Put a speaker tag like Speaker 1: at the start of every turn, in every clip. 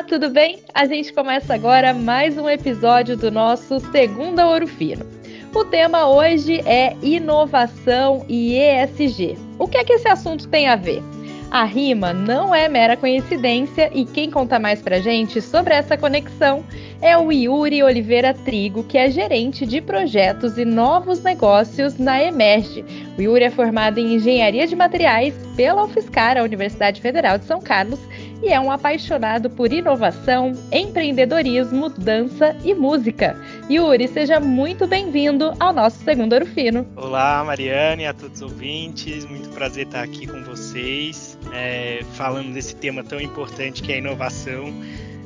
Speaker 1: Olá, tudo bem? A gente começa agora mais um episódio do nosso Segunda Ouro Fino. O tema hoje é inovação e ESG. O que é que esse assunto tem a ver? A rima não é mera coincidência e quem conta mais pra gente sobre essa conexão é o Yuri Oliveira Trigo, que é gerente de projetos e novos negócios na Emerge. O Yuri é formado em Engenharia de Materiais pela UFSCar, a Universidade Federal de São Carlos, e é um apaixonado por inovação, empreendedorismo, dança e música. Yuri, seja muito bem-vindo ao nosso segundo Ouro Fino.
Speaker 2: Olá, Mariane, a todos os ouvintes, muito prazer estar aqui com vocês, é, falando desse tema tão importante que é a inovação,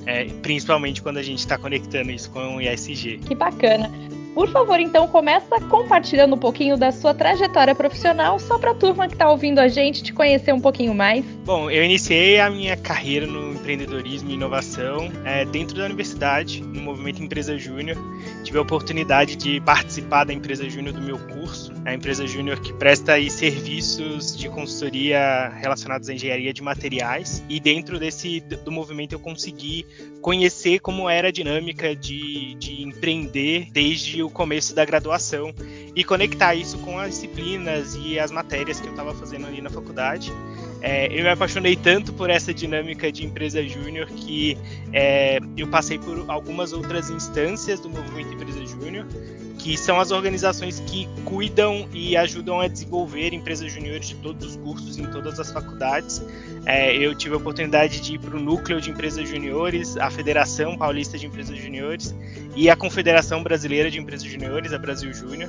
Speaker 2: é, principalmente quando a gente está conectando isso com o ISG.
Speaker 1: Que bacana. Por favor, então, começa compartilhando um pouquinho da sua trajetória profissional, só para a turma que está ouvindo a gente te conhecer um pouquinho mais.
Speaker 2: Bom, eu iniciei a minha carreira no empreendedorismo e inovação é, dentro da universidade, no movimento Empresa Júnior. Tive a oportunidade de participar da Empresa Júnior do meu curso, a Empresa Júnior que presta aí serviços de consultoria relacionados à engenharia de materiais. E dentro desse do movimento eu consegui conhecer como era a dinâmica de, de empreender desde o começo da graduação e conectar isso com as disciplinas e as matérias que eu estava fazendo ali na faculdade. É, eu me apaixonei tanto por essa dinâmica de empresa júnior que é, eu passei por algumas outras instâncias do movimento Empresa Júnior que são as organizações que cuidam e ajudam a desenvolver empresas juniores de todos os cursos em todas as faculdades. É, eu tive a oportunidade de ir para o núcleo de empresas juniores, a Federação Paulista de Empresas Juniores e a Confederação Brasileira de Empresas Juniores, a Brasil Júnior.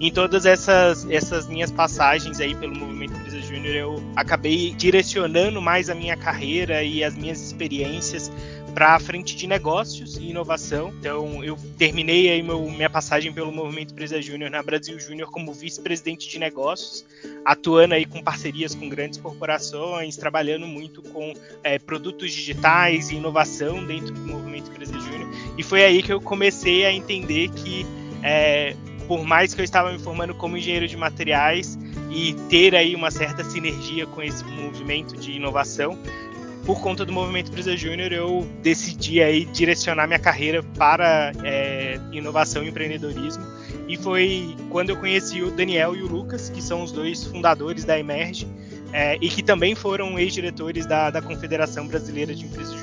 Speaker 2: Em todas essas, essas minhas passagens aí pelo movimento Empresas Júnior, eu acabei direcionando mais a minha carreira e as minhas experiências para a frente de negócios e inovação. Então, eu terminei aí meu, minha passagem pelo Movimento Empresa Júnior na Brasil Júnior como vice-presidente de negócios, atuando aí com parcerias com grandes corporações, trabalhando muito com é, produtos digitais e inovação dentro do Movimento Empresa Júnior. E foi aí que eu comecei a entender que, é, por mais que eu estava me formando como engenheiro de materiais e ter aí uma certa sinergia com esse movimento de inovação, por conta do movimento Empresa Júnior, eu decidi aí direcionar minha carreira para é, inovação e empreendedorismo. E foi quando eu conheci o Daniel e o Lucas, que são os dois fundadores da Emerge, é, e que também foram ex-diretores da, da Confederação Brasileira de Empresas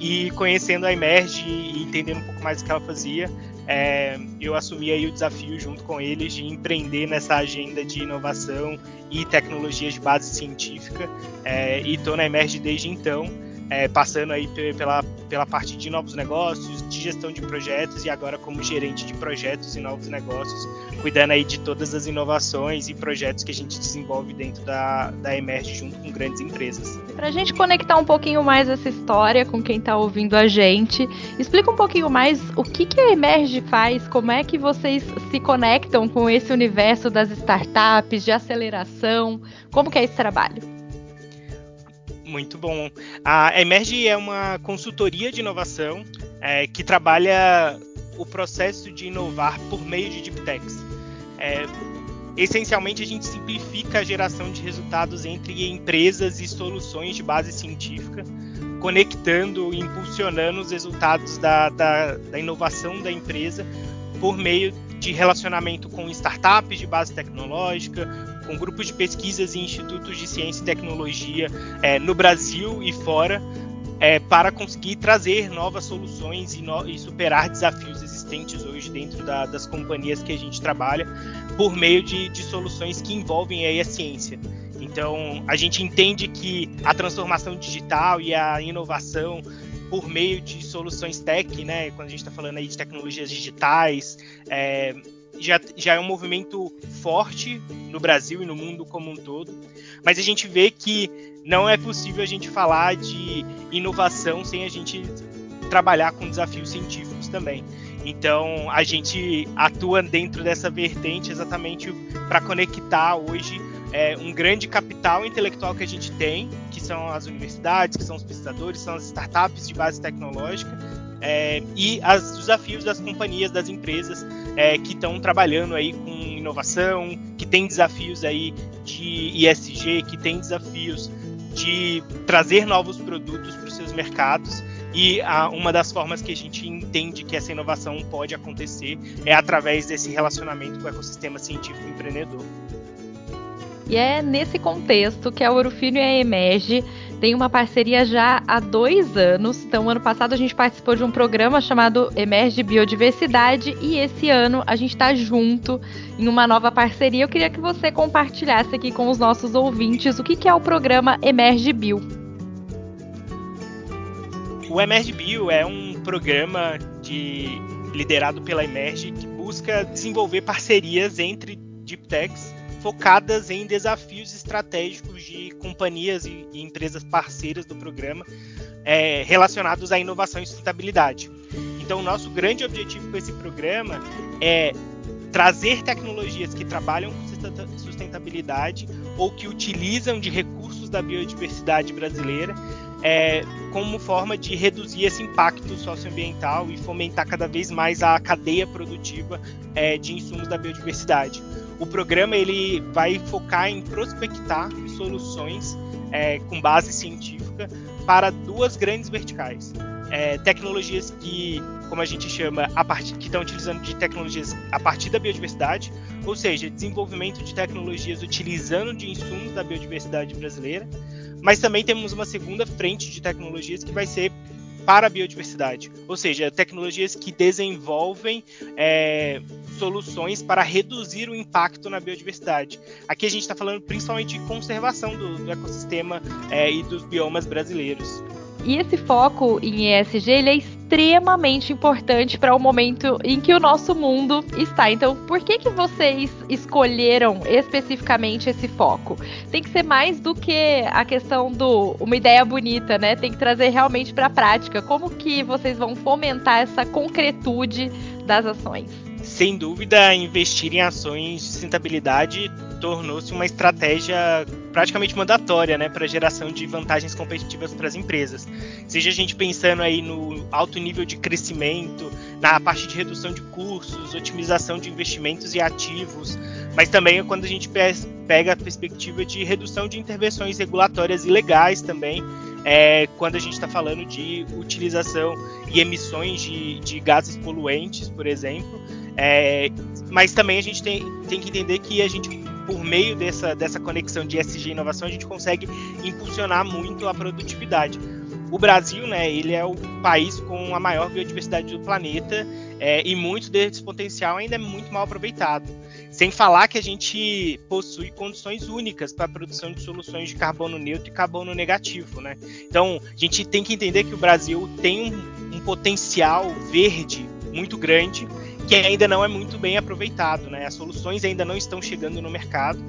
Speaker 2: E conhecendo a Emerge e entendendo um pouco mais o que ela fazia, é, eu assumi aí o desafio junto com eles de empreender nessa agenda de inovação e tecnologias de base científica é, e estou na Emerge desde então é, passando aí pela, pela parte de novos negócios, de gestão de projetos e agora como gerente de projetos e novos negócios, cuidando aí de todas as inovações e projetos que a gente desenvolve dentro da, da Emerge junto com grandes empresas.
Speaker 1: Para a gente conectar um pouquinho mais essa história com quem está ouvindo a gente, explica um pouquinho mais o que, que a Emerge faz, como é que vocês se conectam com esse universo das startups, de aceleração, como que é esse trabalho?
Speaker 2: Muito bom. A Emerge é uma consultoria de inovação é, que trabalha o processo de inovar por meio de deep techs. É, essencialmente, a gente simplifica a geração de resultados entre empresas e soluções de base científica, conectando e impulsionando os resultados da, da, da inovação da empresa por meio de relacionamento com startups de base tecnológica, com grupos de pesquisas e institutos de ciência e tecnologia é, no Brasil e fora, é, para conseguir trazer novas soluções e, no, e superar desafios existentes hoje dentro da, das companhias que a gente trabalha, por meio de, de soluções que envolvem aí a ciência. Então, a gente entende que a transformação digital e a inovação por meio de soluções tech, né, quando a gente está falando aí de tecnologias digitais, é, já, já é um movimento forte no Brasil e no mundo como um todo, mas a gente vê que não é possível a gente falar de inovação sem a gente trabalhar com desafios científicos também. Então a gente atua dentro dessa vertente exatamente para conectar hoje é, um grande capital intelectual que a gente tem, que são as universidades, que são os pesquisadores, são as startups de base tecnológica, é, e os desafios das companhias, das empresas é, que estão trabalhando aí com inovação, que tem desafios aí de ISG, que tem desafios de trazer novos produtos para os seus mercados E a, uma das formas que a gente entende que essa inovação pode acontecer é através desse relacionamento com o ecossistema científico empreendedor.
Speaker 1: E é nesse contexto que a Orofino a Emerge tem uma parceria já há dois anos. Então, ano passado a gente participou de um programa chamado Emerge Biodiversidade e esse ano a gente está junto em uma nova parceria. Eu queria que você compartilhasse aqui com os nossos ouvintes o que, que é o programa Emerge Bio.
Speaker 2: O Emerge Bio é um programa de, liderado pela Emerge que busca desenvolver parcerias entre deep techs focadas em desafios estratégicos de companhias e, e empresas parceiras do programa é, relacionados à inovação e sustentabilidade. Então, o nosso grande objetivo com esse programa é trazer tecnologias que trabalham com sustentabilidade ou que utilizam de recursos da biodiversidade brasileira é, como forma de reduzir esse impacto socioambiental e fomentar cada vez mais a cadeia produtiva é, de insumos da biodiversidade. O programa ele vai focar em prospectar soluções é, com base científica para duas grandes verticais. É, tecnologias que, como a gente chama, a partir, que estão utilizando de tecnologias a partir da biodiversidade, ou seja, desenvolvimento de tecnologias utilizando de insumos da biodiversidade brasileira, mas também temos uma segunda frente de tecnologias que vai ser para a biodiversidade, ou seja, tecnologias que desenvolvem é, soluções para reduzir o impacto na biodiversidade. Aqui a gente está falando principalmente de conservação do, do ecossistema é, e dos biomas brasileiros.
Speaker 1: E esse foco em ESG ele é extremamente importante para o momento em que o nosso mundo está. Então, por que, que vocês escolheram especificamente esse foco? Tem que ser mais do que a questão do uma ideia bonita, né? Tem que trazer realmente para a prática. Como que vocês vão fomentar essa concretude das ações?
Speaker 2: Sem dúvida, investir em ações de sustentabilidade tornou-se uma estratégia praticamente mandatória né, para a geração de vantagens competitivas para as empresas. Seja a gente pensando aí no alto nível de crescimento, na parte de redução de custos, otimização de investimentos e ativos, mas também quando a gente pega a perspectiva de redução de intervenções regulatórias ilegais também, é, quando a gente está falando de utilização e emissões de, de gases poluentes, por exemplo. É, mas também a gente tem, tem que entender que a gente por meio dessa, dessa conexão de SG e inovação, a gente consegue impulsionar muito a produtividade. O Brasil, né, ele é o país com a maior biodiversidade do planeta é, e muito desse potencial ainda é muito mal aproveitado. Sem falar que a gente possui condições únicas para a produção de soluções de carbono neutro e carbono negativo, né? Então, a gente tem que entender que o Brasil tem um, um potencial verde muito grande que ainda não é muito bem aproveitado. Né? As soluções ainda não estão chegando no mercado,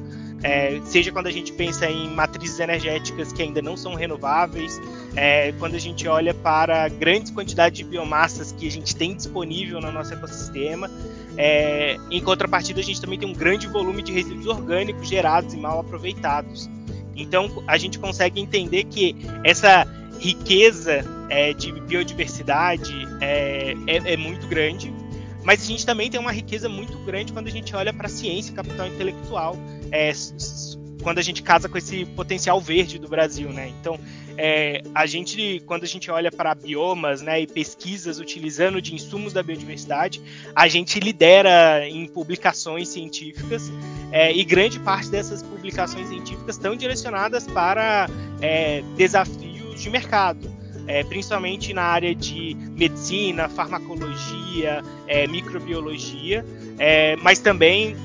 Speaker 2: é, seja quando a gente pensa em matrizes energéticas que ainda não são renováveis, é, quando a gente olha para grandes quantidades de biomassas que a gente tem disponível no nosso ecossistema. É, em contrapartida, a gente também tem um grande volume de resíduos orgânicos gerados e mal aproveitados. Então, a gente consegue entender que essa riqueza é, de biodiversidade é, é, é muito grande mas a gente também tem uma riqueza muito grande quando a gente olha para a ciência capital intelectual, é, quando a gente casa com esse potencial verde do Brasil, né? Então, é, a gente, quando a gente olha para biomas né, e pesquisas utilizando de insumos da biodiversidade, a gente lidera em publicações científicas é, e grande parte dessas publicações científicas estão direcionadas para é, desafios de mercado é, principalmente na área de medicina, farmacologia, é, microbiologia, é, mas também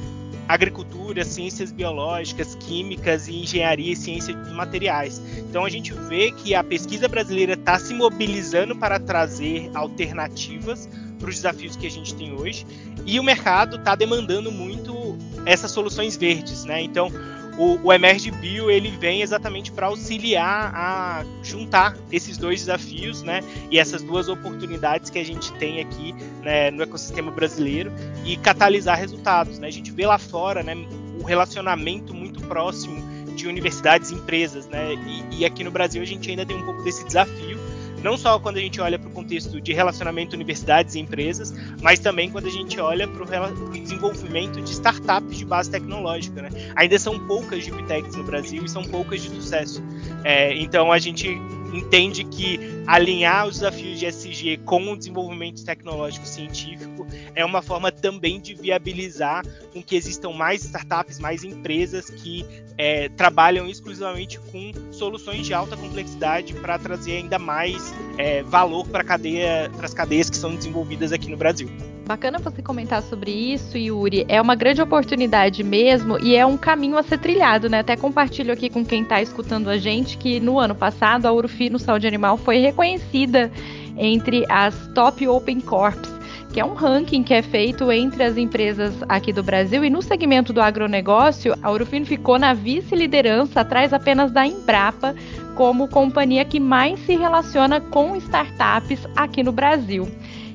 Speaker 2: agricultura, ciências biológicas, químicas e engenharia e ciência dos materiais. Então a gente vê que a pesquisa brasileira está se mobilizando para trazer alternativas para os desafios que a gente tem hoje e o mercado está demandando muito essas soluções verdes, né? Então o, o Emerge Bio ele vem exatamente para auxiliar a juntar esses dois desafios, né, e essas duas oportunidades que a gente tem aqui né, no ecossistema brasileiro e catalisar resultados. Né? A gente vê lá fora, né, o relacionamento muito próximo de universidades e empresas, né, e, e aqui no Brasil a gente ainda tem um pouco desse desafio não só quando a gente olha para o contexto de relacionamento universidades e empresas, mas também quando a gente olha para o desenvolvimento de startups de base tecnológica. Né? Ainda são poucas de no Brasil e são poucas de sucesso. É, então a gente entende que alinhar os desafios de SG com o desenvolvimento tecnológico científico é uma forma também de viabilizar com que existam mais startups, mais empresas que é, trabalham exclusivamente com soluções de alta complexidade para trazer ainda mais é, valor para cadeia, as cadeias que são desenvolvidas aqui no Brasil.
Speaker 1: Bacana você comentar sobre isso, Yuri. É uma grande oportunidade mesmo e é um caminho a ser trilhado, né? Até compartilho aqui com quem está escutando a gente que no ano passado a Urufino Saúde Animal foi reconhecida entre as Top Open Corps que é um ranking que é feito entre as empresas aqui do Brasil. E no segmento do agronegócio, a Urufino ficou na vice-liderança, atrás apenas da Embrapa, como companhia que mais se relaciona com startups aqui no Brasil.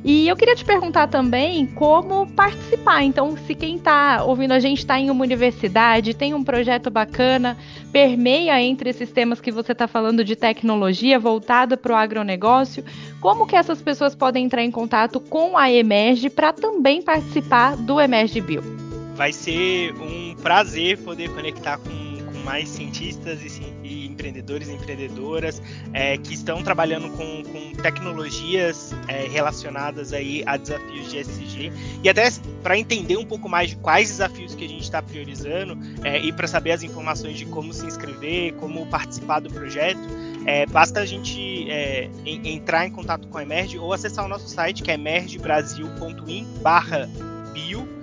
Speaker 1: E eu queria te perguntar também como participar. Então, se quem está ouvindo a gente está em uma universidade, tem um projeto bacana, permeia entre esses temas que você está falando de tecnologia voltada para o agronegócio, como que essas pessoas podem entrar em contato com a Emerge para também participar do Emerge Bio?
Speaker 2: Vai ser um prazer poder conectar com, com mais cientistas e cientistas empreendedores e empreendedoras é, que estão trabalhando com, com tecnologias é, relacionadas aí a desafios de SG e até para entender um pouco mais de quais desafios que a gente está priorizando é, e para saber as informações de como se inscrever, como participar do projeto, é, basta a gente é, em, entrar em contato com a Emerge ou acessar o nosso site que é emergebrasil.in/bio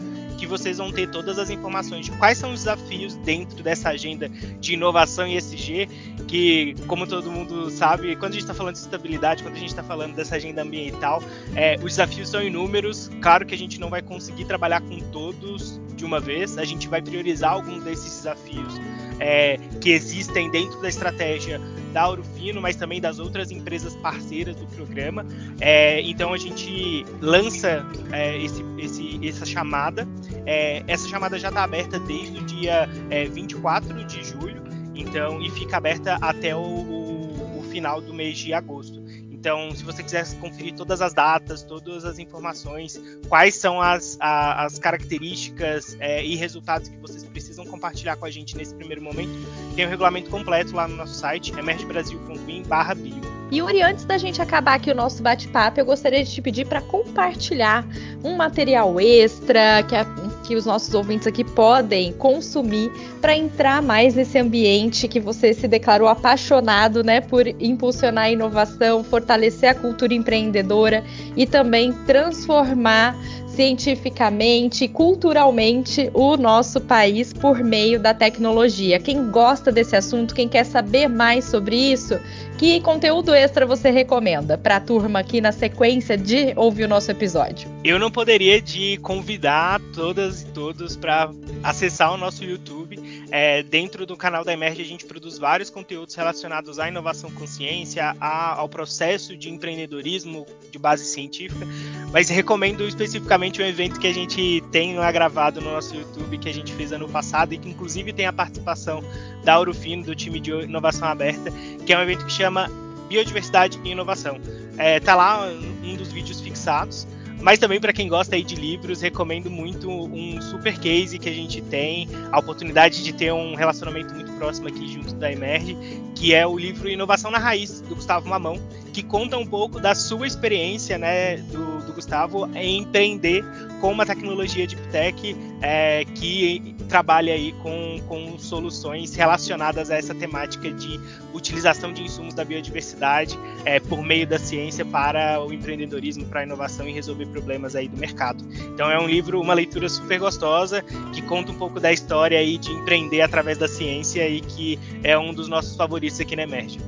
Speaker 2: que vocês vão ter todas as informações de quais são os desafios dentro dessa agenda de inovação e SG, que, como todo mundo sabe, quando a gente está falando de sustentabilidade, quando a gente está falando dessa agenda ambiental, é, os desafios são inúmeros. Claro que a gente não vai conseguir trabalhar com todos de uma vez, a gente vai priorizar alguns desses desafios é, que existem dentro da estratégia da Urufino, mas também das outras empresas parceiras do programa. É, então a gente lança é, esse, esse, essa chamada. É, essa chamada já está aberta desde o dia 24 é, de julho, então e fica aberta até o, o, o final do mês de agosto. Então, se você quiser conferir todas as datas, todas as informações, quais são as, a, as características é, e resultados que vocês precisam compartilhar com a gente nesse primeiro momento, tem o um regulamento completo lá no nosso site, emergebrasil.in/bio.
Speaker 1: Yuri, antes da gente acabar aqui o nosso bate-papo, eu gostaria de te pedir para compartilhar um material extra que, a, que os nossos ouvintes aqui podem consumir para entrar mais nesse ambiente que você se declarou apaixonado, né, por impulsionar a inovação, fortalecer a cultura empreendedora e também transformar cientificamente, culturalmente o nosso país por meio da tecnologia. Quem gosta desse assunto, quem quer saber mais sobre isso, que conteúdo extra você recomenda para a turma aqui na sequência de ouvir o nosso episódio?
Speaker 2: Eu não poderia de convidar todas e todos para acessar o nosso YouTube. É, dentro do canal da Emerge a gente produz vários conteúdos relacionados à inovação consciência, a, ao processo de empreendedorismo de base científica, mas recomendo especificamente um evento que a gente tem lá gravado no nosso YouTube que a gente fez ano passado e que inclusive tem a participação da Urufino, do time de inovação aberta, que é um evento que chama Biodiversidade e Inovação. É, tá lá um dos vídeos fixados. Mas também para quem gosta aí de livros, recomendo muito um super case que a gente tem, a oportunidade de ter um relacionamento muito próximo aqui junto da Emerge, que é o livro Inovação na Raiz, do Gustavo Mamão, que conta um pouco da sua experiência, né, do, do Gustavo, em empreender com uma tecnologia de tech é, que trabalha aí com, com soluções relacionadas a essa temática de utilização de insumos da biodiversidade é, por meio da ciência para o empreendedorismo, para a inovação e resolver problemas aí do mercado. Então é um livro, uma leitura super gostosa que conta um pouco da história aí de empreender através da ciência e que é um dos nossos favoritos aqui na Emerge.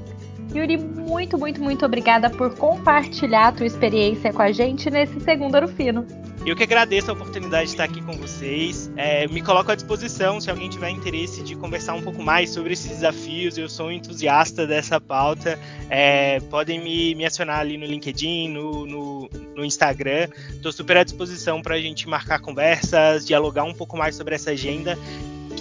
Speaker 1: Yuri, muito, muito, muito obrigada por compartilhar a tua experiência com a gente nesse segundo Ouro Fino.
Speaker 2: Eu que agradeço a oportunidade de estar aqui com vocês. É, me coloco à disposição se alguém tiver interesse de conversar um pouco mais sobre esses desafios. Eu sou um entusiasta dessa pauta. É, podem me, me acionar ali no LinkedIn, no, no, no Instagram. Estou super à disposição para a gente marcar conversas, dialogar um pouco mais sobre essa agenda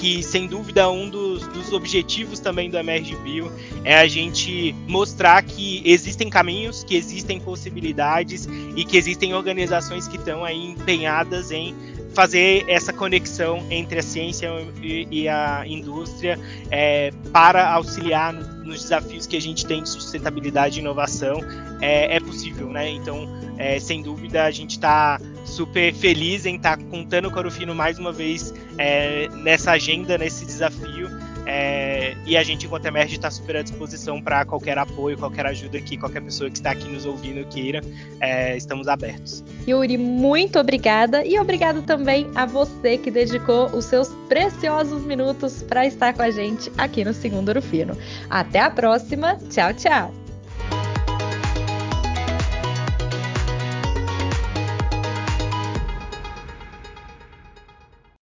Speaker 2: que sem dúvida um dos, dos, objetivos também do Emerge Bio é a gente mostrar que existem caminhos, que existem possibilidades e que existem organizações que estão aí empenhadas em fazer essa conexão entre a ciência e, a indústria é, para auxiliar no, nos desafios que a gente tem de sustentabilidade e inovação é, é possível, né? Então, é, sem dúvida, a gente está super feliz em estar tá contando com a Orofino mais uma vez é, nessa agenda, nesse desafio. É, e a gente, enquanto Emerge, está super à disposição para qualquer apoio, qualquer ajuda que qualquer pessoa que está aqui nos ouvindo queira. É, estamos abertos.
Speaker 1: Yuri, muito obrigada e obrigado também a você que dedicou os seus preciosos minutos para estar com a gente aqui no Segundo Ouro Fino. Até a próxima. Tchau, tchau.